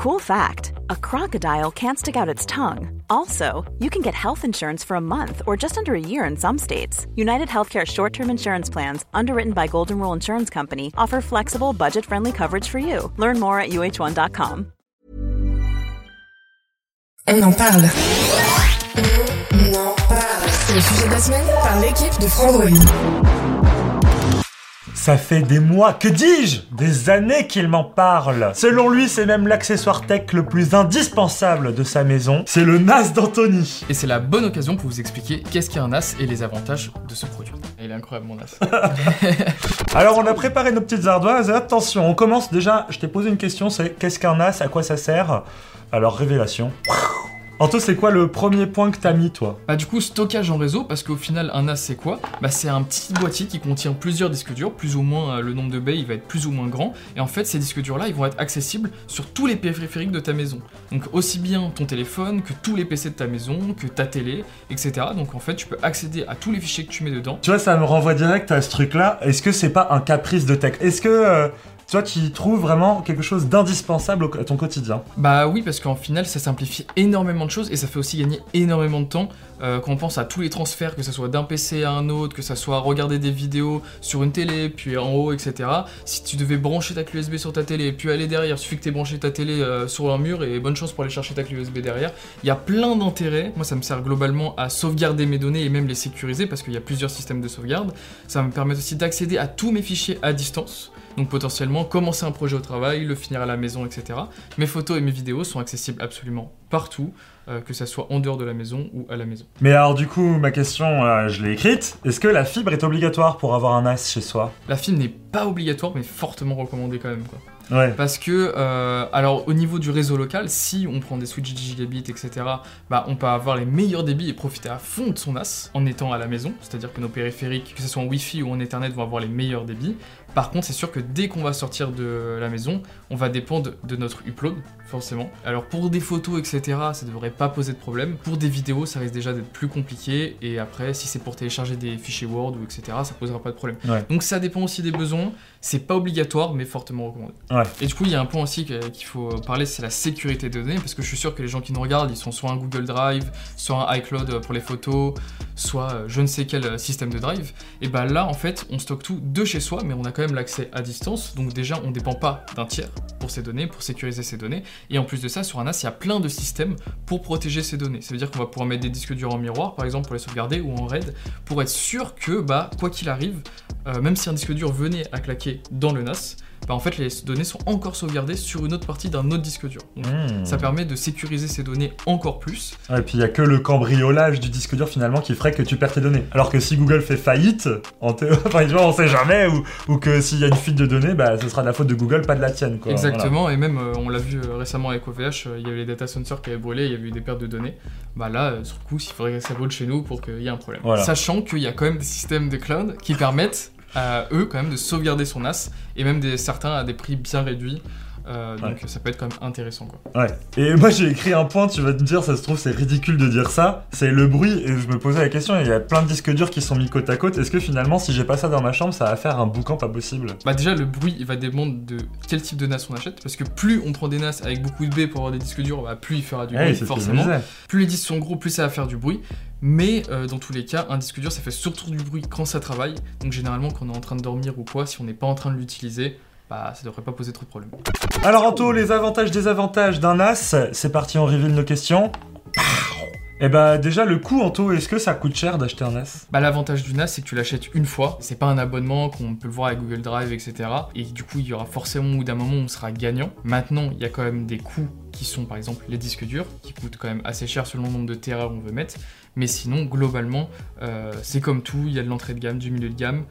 Cool fact a crocodile can't stick out its tongue. Also, you can get health insurance for a month or just under a year in some states. United Healthcare short term insurance plans, underwritten by Golden Rule Insurance Company, offer flexible, budget friendly coverage for you. Learn more at uh1.com. On en parle. On en parle. C'est le sujet de la semaine par l'équipe de Frandroid. Ça fait des mois, que dis-je Des années qu'il m'en parle. Selon lui, c'est même l'accessoire tech le plus indispensable de sa maison. C'est le NAS d'Anthony. Et c'est la bonne occasion pour vous expliquer qu'est-ce qu'est un NAS et les avantages de ce produit. Il est incroyable mon NAS. Alors, on a préparé nos petites ardoises. Attention, on commence déjà. Je t'ai posé une question c'est qu'est-ce qu'un NAS À quoi ça sert? Alors, révélation. Anto, c'est quoi le premier point que t'as mis, toi? Bah du coup, stockage en réseau, parce qu'au final, un NAS c'est quoi? Bah c'est un petit boîtier qui contient plusieurs disques durs, plus ou moins euh, le nombre de baies, il va être plus ou moins grand, et en fait, ces disques durs là, ils vont être accessibles sur tous les périphériques de ta maison. Donc aussi bien ton téléphone, que tous les PC de ta maison, que ta télé, etc. Donc en fait, tu peux accéder à tous les fichiers que tu mets dedans. Tu vois, ça me renvoie direct à ce truc-là. Est-ce que c'est pas un caprice de tech? Est-ce que euh, toi, tu y trouves vraiment quelque chose d'indispensable à ton quotidien Bah oui, parce qu'en final, ça simplifie énormément de choses et ça fait aussi gagner énormément de temps euh, quand on pense à tous les transferts, que ça soit d'un PC à un autre, que ça soit regarder des vidéos sur une télé, puis en haut, etc. Si tu devais brancher ta clé USB sur ta télé, puis aller derrière, il suffit que tu branché ta télé euh, sur un mur et bonne chance pour aller chercher ta clé USB derrière. Il y a plein d'intérêts. Moi, ça me sert globalement à sauvegarder mes données et même les sécuriser parce qu'il y a plusieurs systèmes de sauvegarde. Ça me permet aussi d'accéder à tous mes fichiers à distance. Donc potentiellement commencer un projet au travail, le finir à la maison, etc. Mes photos et mes vidéos sont accessibles absolument partout, euh, que ça soit en dehors de la maison ou à la maison. Mais alors, du coup, ma question, euh, je l'ai écrite. Est-ce que la fibre est obligatoire pour avoir un NAS chez soi? La film n'est pas obligatoire, mais fortement recommandée quand même. Quoi. Ouais. Parce que, euh, alors au niveau du réseau local, si on prend des switches 10 gigabits, etc., bah, on peut avoir les meilleurs débits et profiter à fond de son NAS en étant à la maison. C'est-à-dire que nos périphériques, que ce soit en Wi-Fi ou en Ethernet, vont avoir les meilleurs débits. Par contre, c'est sûr que dès qu'on va sortir de la maison, on va dépendre de notre upload, forcément. Alors pour des photos, etc., ça devrait pas poser de problème. Pour des vidéos, ça risque déjà d'être plus compliqué. Et après, si c'est pour télécharger des fichiers Word ou etc., ça posera pas de problème. Ouais. Donc ça dépend aussi des besoins. C'est pas obligatoire, mais fortement recommandé. Ouais. Et du coup, il y a un point aussi qu'il faut parler, c'est la sécurité des données, parce que je suis sûr que les gens qui nous regardent, ils sont soit un Google Drive, soit un iCloud pour les photos, soit euh, je ne sais quel euh, système de drive. Et bah là, en fait, on stocke tout de chez soi, mais on a quand même l'accès à distance, donc déjà, on dépend pas d'un tiers pour ces données, pour sécuriser ces données. Et en plus de ça, sur un NAS, il y a plein de systèmes pour protéger ces données. Ça veut dire qu'on va pouvoir mettre des disques durs en miroir, par exemple, pour les sauvegarder, ou en RAID, pour être sûr que, bah, quoi qu'il arrive, euh, même si un disque dur venait à claquer dans le NAS, bah en fait les données sont encore sauvegardées sur une autre partie d'un autre disque dur. Donc, Hmm. Ça permet de sécuriser ces données encore plus. Ouais, et puis il y a que le cambriolage du disque dur finalement qui ferait que tu perds tes données. Alors que si Google fait faillite, en théorie, enfin, tu vois, on sait jamais, ou, ou que s'il y a une fuite de données, bah, ce sera de la faute de Google, pas de la tienne. Quoi. Exactement, et même euh, on l'a vu euh, récemment avec OVH, euh, il y avait les data centers qui avaient brûlé, il y avait eu des pertes de données. Bah là, euh, sur le coup, il faudrait que ça brûle chez nous pour qu'il y ait un problème. Voilà. Sachant qu'il y a quand même des systèmes de cloud qui permettent à eux quand même de sauvegarder son NAS, et même des, certains à des prix bien réduits. Euh, donc ça peut être quand même intéressant quoi. Ouais. Et moi j'ai écrit un point, tu vas te dire, ça se trouve c'est ridicule de dire ça, c'est le bruit, et je me posais la question, il y a plein de disques durs qui sont mis côte à côte, est-ce que finalement si j'ai pas ça dans ma chambre, ça va faire un boucan pas possible? Bah déjà le bruit il va dépendre de quel type de NAS on achète parce que plus on prend des NAS avec beaucoup de baies pour avoir des disques durs, bah, plus il fera du Ouais, bruit forcément. Plus les disques sont gros, plus ça va faire du bruit. Mais euh, dans tous les cas, un disque dur ça fait surtout du bruit quand ça travaille. Donc généralement quand on est en train de dormir ou quoi, si on n'est pas en train de l'utiliser, bah ça devrait pas poser trop de problèmes. Alors Anto, les avantages désavantages d'un NAS, c'est parti, on reveal nos questions. Et bah déjà le coût Anto, est-ce que ça coûte cher d'acheter un NAS Bah l'avantage du NAS c'est que tu l'achètes une fois, c'est pas un abonnement qu'on peut le voir avec Google Drive etc. Et du coup il y aura forcément au bout d'un moment où on sera gagnant. Maintenant il y a quand même des coûts qui sont par exemple les disques durs, qui coûtent quand même assez cher selon le nombre de terrains qu'on veut mettre. Mais sinon globalement euh, c'est comme tout, il y a de l'entrée de gamme, du milieu de gamme,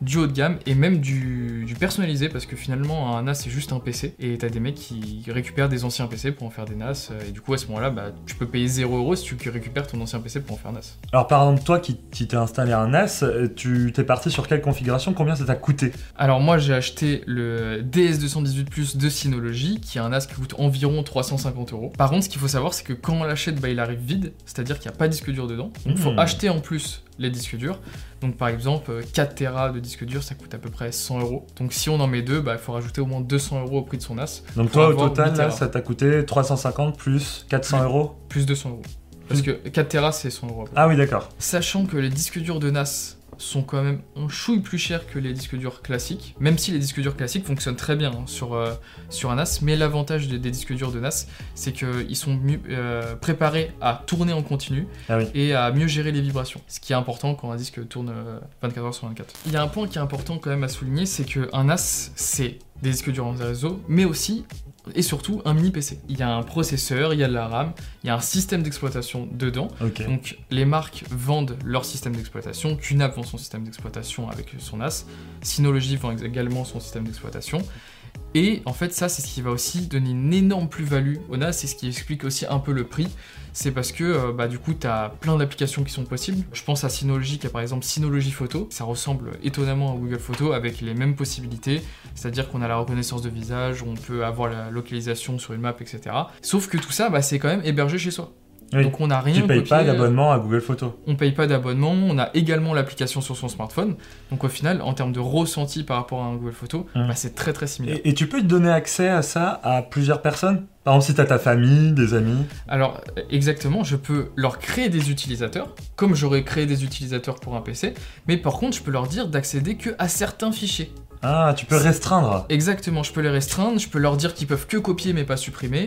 du haut de gamme et même du, du personnalisé parce que finalement un NAS c'est juste un PC et t'as des mecs qui récupèrent des anciens PC pour en faire des NAS et du coup à ce moment là bah, tu peux payer 0€ si tu récupères ton ancien PC pour en faire un NAS. Alors par exemple toi qui, qui t'es installé un NAS, euh, tu t'es parti sur quelle configuration? Combien ça t'a coûté? Alors moi j'ai acheté le DS218 Plus de Synology qui est un NAS qui coûte environ 300 150 euros. Par contre, ce qu'il faut savoir, c'est que quand on l'achète, bah, il arrive vide, c'est-à-dire qu'il n'y a pas de disque dur dedans. Donc il faut Mmh. acheter en plus les disques durs. Donc par exemple, euh, 4 Tera de disque dur, ça coûte à peu près 100 euros. Donc si on en met deux, bah, il faut rajouter au moins 200 euros au prix de son NAS, Donc toi, au total, 8 là, Tera. ça t'a coûté 350 plus 400 Oui. euros plus 200 euros. Parce que 4 Tera, c'est 100 euros. à peu près. Ah oui, d'accord. Sachant que les disques durs de NAS sont quand même un chouille plus chers que les disques durs classiques, même si les disques durs classiques fonctionnent très bien hein, sur, euh, sur un NAS, mais l'avantage des, des disques durs de NAS, c'est qu'ils sont mieux euh, préparés à tourner en continu Ah oui. et à mieux gérer les vibrations, ce qui est important quand un disque tourne euh, 24 heures sur 24. Il y a un point qui est important quand même à souligner, c'est qu'un NAS, c'est des disques durs en réseau, mais aussi et surtout un mini PC. Il y a un processeur, il y a de la RAM, il y a un système d'exploitation dedans, donc les marques vendent leur système d'exploitation, QNAP vend son système d'exploitation avec son NAS, Synology vend également son système d'exploitation. Et en fait ça c'est ce qui va aussi donner une énorme plus-value au NAS, c'est ce qui explique aussi un peu le prix. C'est parce que euh, bah, du coup tu as plein d'applications qui sont possibles. Je pense à Synology qui a par exemple Synology Photo, ça ressemble étonnamment à Google Photo avec les mêmes possibilités, c'est-à-dire qu'on a la reconnaissance de visage, on peut avoir la localisation sur une map, etc. Sauf que tout ça bah, c'est quand même hébergé chez soi. Oui. Donc on n'a rien Tu payes copié, pas euh, d'abonnement à Google Photos. on paye pas d'abonnement, on a également l'application sur son smartphone. Donc au final, en termes de ressenti par rapport à un Google Photo, Hum. bah, c'est très très similaire. Et, et tu peux te donner accès à ça à plusieurs personnes? Par exemple, si t'as ta famille, des amis? Alors exactement, je peux leur créer des utilisateurs, comme j'aurais créé des utilisateurs pour un PC, mais par contre, je peux leur dire d'accéder que à certains fichiers. Ah, tu peux restreindre. Exactement, je peux les restreindre, je peux leur dire qu'ils peuvent que copier mais pas supprimer.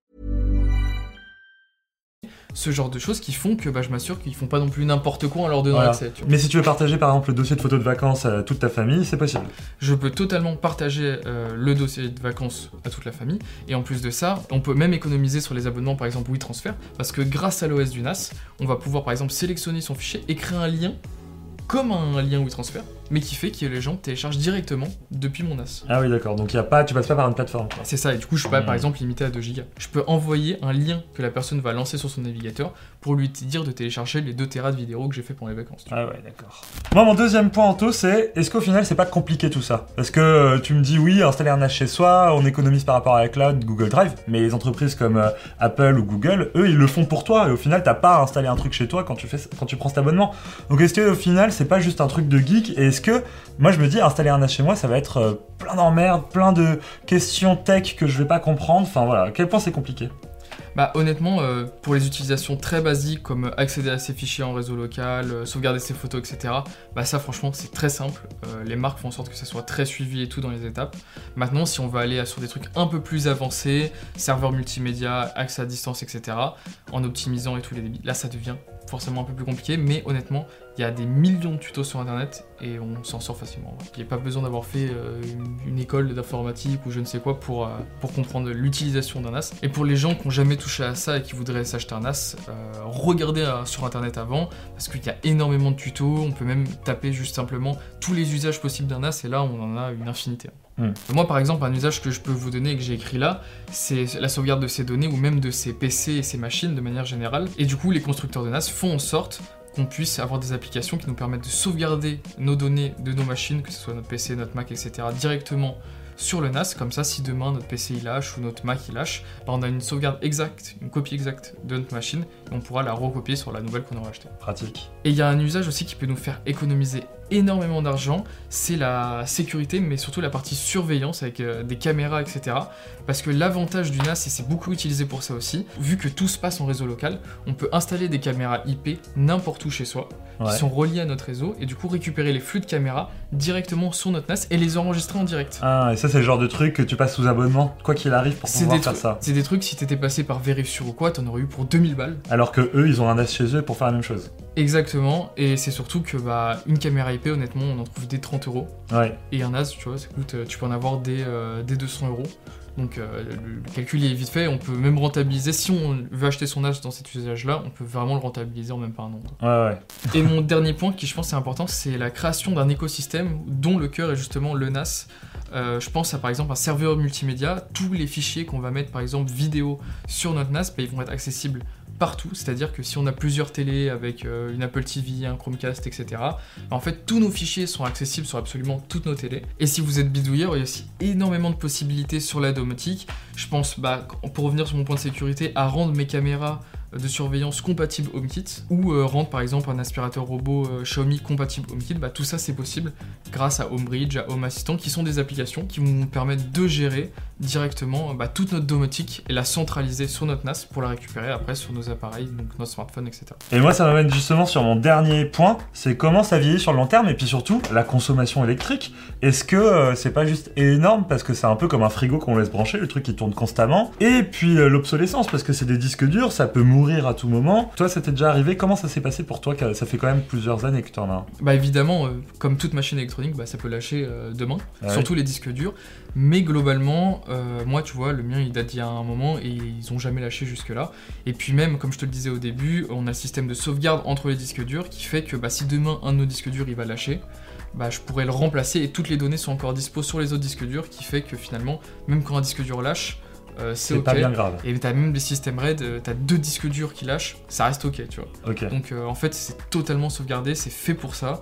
Ce genre de choses qui font que bah, je m'assure qu'ils font pas non plus n'importe quoi en leur donnant Voilà. accès. tu vois. Mais si tu veux partager par exemple le dossier de photos de vacances à toute ta famille, c'est possible. Je peux totalement partager euh, le dossier de vacances à toute la famille. Et en plus de ça, on peut même économiser sur les abonnements, par exemple WeTransfer, parce que grâce à l'OS du NAS, on va pouvoir par exemple sélectionner son fichier et créer un lien comme un lien WeTransfer, mais qui fait que les gens téléchargent directement depuis mon NAS. Ah oui, d'accord. Donc y a pas, tu passes pas par une plateforme. quoi. C'est ça, et du coup, je suis pas par exemple limité à 2 Go. Je peux envoyer un lien que la personne va lancer sur son navigateur pour lui dire de télécharger les 2 Tera de vidéos que j'ai fait pendant les vacances. tu vois. Ah ouais, d'accord. Moi, mon deuxième point, Anto, c'est est-ce qu'au final, c'est pas compliqué tout ça? Parce que euh, tu me dis, oui, installer un NAS chez soi, on économise par rapport à la cloud, Google Drive, mais les entreprises comme euh, Apple ou Google, eux, ils le font pour toi, et au final, t'as pas à installer un truc chez toi quand tu, fais, quand tu prends cet abonnement. Donc, est-ce que au final, c'est pas juste un truc de geek? Et est-ce que, moi, je me dis, installer un NAS chez moi, ça va être euh, plein d'emmerdes, plein de questions tech que je vais pas comprendre. Enfin, voilà, à quel point c'est compliqué Bah honnêtement, euh, pour les utilisations très basiques comme euh, accéder à ses fichiers en réseau local, sauvegarder ses photos, etc. Bah ça franchement c'est très simple. Les marques font en sorte que ça soit très suivi et tout dans les étapes. Maintenant si on va aller sur des trucs un peu plus avancés, serveur multimédia, accès à distance, etc. En optimisant et tous les débits, là ça devient forcément un peu plus compliqué, mais honnêtement, il y a des millions de tutos sur internet et on s'en sort facilement. Il n'y a pas besoin d'avoir fait euh, une, école d'informatique ou je ne sais quoi pour, euh, comprendre l'utilisation d'un NAS. Et pour les gens qui n'ont jamais touché à ça et qui voudraient s'acheter un NAS, euh, regardez sur internet avant parce qu'il y a énormément de tutos. On peut même taper juste simplement tous les usages possibles d'un NAS et là on en a une infinité. Hmm. Moi par exemple, un usage que je peux vous donner et que j'ai écrit là, c'est la sauvegarde de ces données ou même de ces PC et ces machines de manière générale. Et du coup, les constructeurs de NAS font en sorte qu'on puisse avoir des applications qui nous permettent de sauvegarder nos données de nos machines, que ce soit notre PC, notre Mac, etc., directement sur le NAS. Comme ça, si demain notre PC il lâche ou notre Mac il lâche, bah, on a une sauvegarde exacte, une copie exacte de notre machine et on pourra la recopier sur la nouvelle qu'on aura achetée. Pratique. Et il y a un usage aussi qui peut nous faire économiser énormément d'argent, c'est la sécurité, mais surtout la partie surveillance avec euh, des caméras, etc. Parce que l'avantage du NAS, et c'est beaucoup utilisé pour ça aussi, vu que tout se passe en réseau local, on peut installer des caméras IP n'importe où chez soi, Ouais. qui sont reliées à notre réseau, et du coup récupérer les flux de caméras directement sur notre NAS et les enregistrer en direct. Ah, et ça, c'est le genre de truc que tu passes sous abonnement, quoi qu'il arrive, pour pouvoir des, faire ça. c'est des trucs, si t'étais passé par Vérifsure ou quoi, t'en aurais eu pour 2000 balles. Alors que eux, ils ont un NAS chez eux pour faire la même chose. Exactement, et c'est surtout que bah, une caméra IP, honnêtement, on en trouve des 30 euros. Ouais. Et un NAS, tu vois, ça coûte, euh, tu peux en avoir des, euh, des 200 euros. Donc euh, le, le calcul est vite fait, on peut même rentabiliser, si on veut acheter son NAS dans cet usage-là, on peut vraiment le rentabiliser en même pas un an. ouais. Et mon dernier point qui je pense est important, c'est la création d'un écosystème dont le cœur est justement le NAS. Euh, je pense à par exemple un serveur multimédia, tous les fichiers qu'on va mettre par exemple vidéo sur notre NAS, bah, ils vont être accessibles partout, c'est-à-dire que si on a plusieurs télés avec euh, une Apple TV, un Chromecast, etc., en fait tous nos fichiers sont accessibles sur absolument toutes nos télés. Et si vous êtes bidouilleur, il y a aussi énormément de possibilités sur la domotique. Je pense, bah, pour revenir sur mon point de sécurité, à rendre mes caméras de surveillance compatible HomeKit ou euh, rendre par exemple un aspirateur robot euh, Xiaomi compatible HomeKit, bah, tout ça c'est possible grâce à HomeBridge, à Home Assistant qui sont des applications qui nous permettre de gérer directement bah, toute notre domotique et la centraliser sur notre NAS pour la récupérer après sur nos appareils, donc notre smartphone, etc. Et moi, ça m'amène justement sur mon dernier point, c'est comment ça vieillit sur le long terme, et puis surtout, la consommation électrique. Est-ce que euh, c'est pas juste énorme, parce que c'est un peu comme un frigo qu'on laisse brancher, le truc qui tourne constamment, et puis l'obsolescence, parce que c'est des disques durs, ça peut mourir à tout moment. Toi, ça t'est déjà arrivé, comment ça s'est passé pour toi, ça fait quand même plusieurs années que tu en as Bah évidemment, euh, comme toute machine électronique, bah, ça peut lâcher euh, demain, surtout les disques durs. Mais globalement, euh, moi tu vois, le mien il date d'il y a un moment et ils ont jamais lâché jusque-là. Et puis même, comme je te le disais au début, on a le système de sauvegarde entre les disques durs qui fait que bah, si demain un de nos disques durs il va lâcher, bah, je pourrais le remplacer et toutes les données sont encore dispo sur les autres disques durs qui fait que finalement, même quand un disque dur lâche, euh, c'est ok. pas bien grave. Et t'as même des systèmes RAID, euh, t'as deux disques durs qui lâchent, ça reste ok, tu vois. Ok. Donc euh, en fait, c'est totalement sauvegardé, c'est fait pour ça.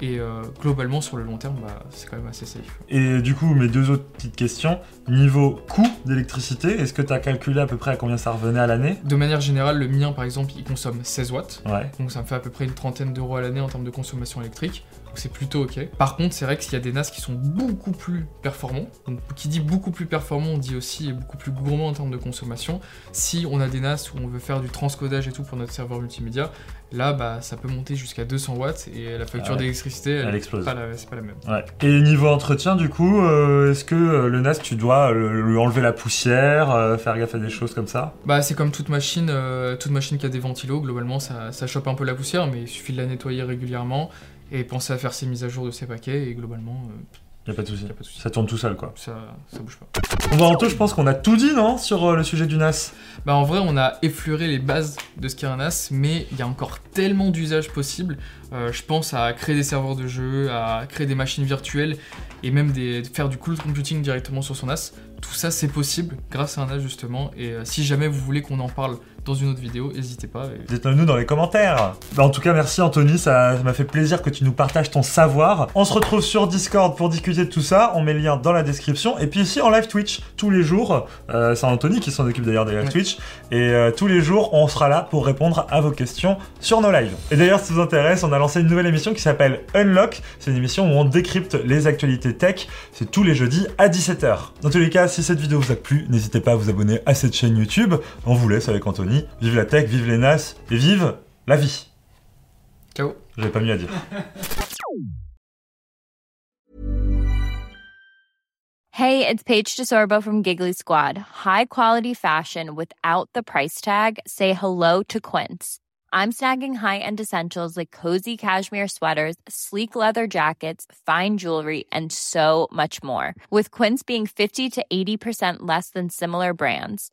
Et euh, globalement, sur le long terme, bah, c'est quand même assez safe. Et du coup, mes deux autres petites questions. Niveau coût d'électricité, est-ce que tu as calculé à peu près à combien ça revenait à l'année? De manière générale, le mien, par exemple, il consomme 16 watts. Ouais. Donc ça me fait à peu près une trentaine d'euros à l'année en termes de consommation électrique. Donc c'est plutôt ok. Par contre, c'est vrai qu'il y a des NAS qui sont beaucoup plus performants. Donc qui dit beaucoup plus performant, on dit aussi beaucoup plus gourmand en termes de consommation. Si on a des NAS où on veut faire du transcodage et tout pour notre serveur multimédia, là bah ça peut monter jusqu'à 200 watts et la facture Ah ouais. d'électricité, elle, explose. c'est pas la même. Ouais. Et niveau entretien, du coup, euh, est-ce que euh, le NAS, tu dois euh, lui enlever la poussière, faire gaffe à des choses comme ça? Bah c'est comme toute machine, toute machine qui a des ventilos, globalement ça, ça chope un peu la poussière, mais il suffit de la nettoyer régulièrement et penser à faire ses mises à jour de ses paquets et globalement Y a pas de souci. Ça tourne tout seul, quoi. Ça, ça bouge pas. Bon, bah, Anto, je pense qu'on a tout dit, non Sur euh, le sujet du NAS Bah en vrai on a effleuré les bases de ce qu'est un NAS, mais il y a encore tellement d'usages possibles. Euh, je pense à créer des serveurs de jeux, à créer des machines virtuelles et même des, faire du cloud computing directement sur son NAS. Tout ça c'est possible grâce à un NAS justement. Et euh, si jamais vous voulez qu'on en parle dans une autre vidéo, n'hésitez pas. et- Dites-le nous dans les commentaires. Bah, en tout cas, merci Anthony, ça ça m'a fait plaisir que tu nous partages ton savoir. On se retrouve sur Discord pour discuter de tout ça. On met le lien dans la description. Et puis ici en live Twitch, tous les jours, euh, c'est Anthony qui s'en occupe d'ailleurs des live Ouais. Twitch. Et euh, tous les jours, on sera là pour répondre à vos questions sur nos lives. Et d'ailleurs, si ça vous intéresse, on a lancé une nouvelle émission qui s'appelle Unlock. C'est une émission où on décrypte les actualités tech. C'est tous les jeudis à 17h. Dans tous les cas, si cette vidéo vous a plu, n'hésitez pas à vous abonner à cette chaîne YouTube. On vous laisse avec Anthony. Vive la tech, vive les NAS et vive la vie. Ciao J'avais pas mieux à dire. Hey, it's Paige DeSorbo from Giggly Squad. High quality fashion without the price tag. Say hello to Quince. I'm snagging high-end essentials like cozy cashmere sweaters, sleek leather jackets, fine jewelry, and so much more. With Quince being 50 to 80% less than similar brands.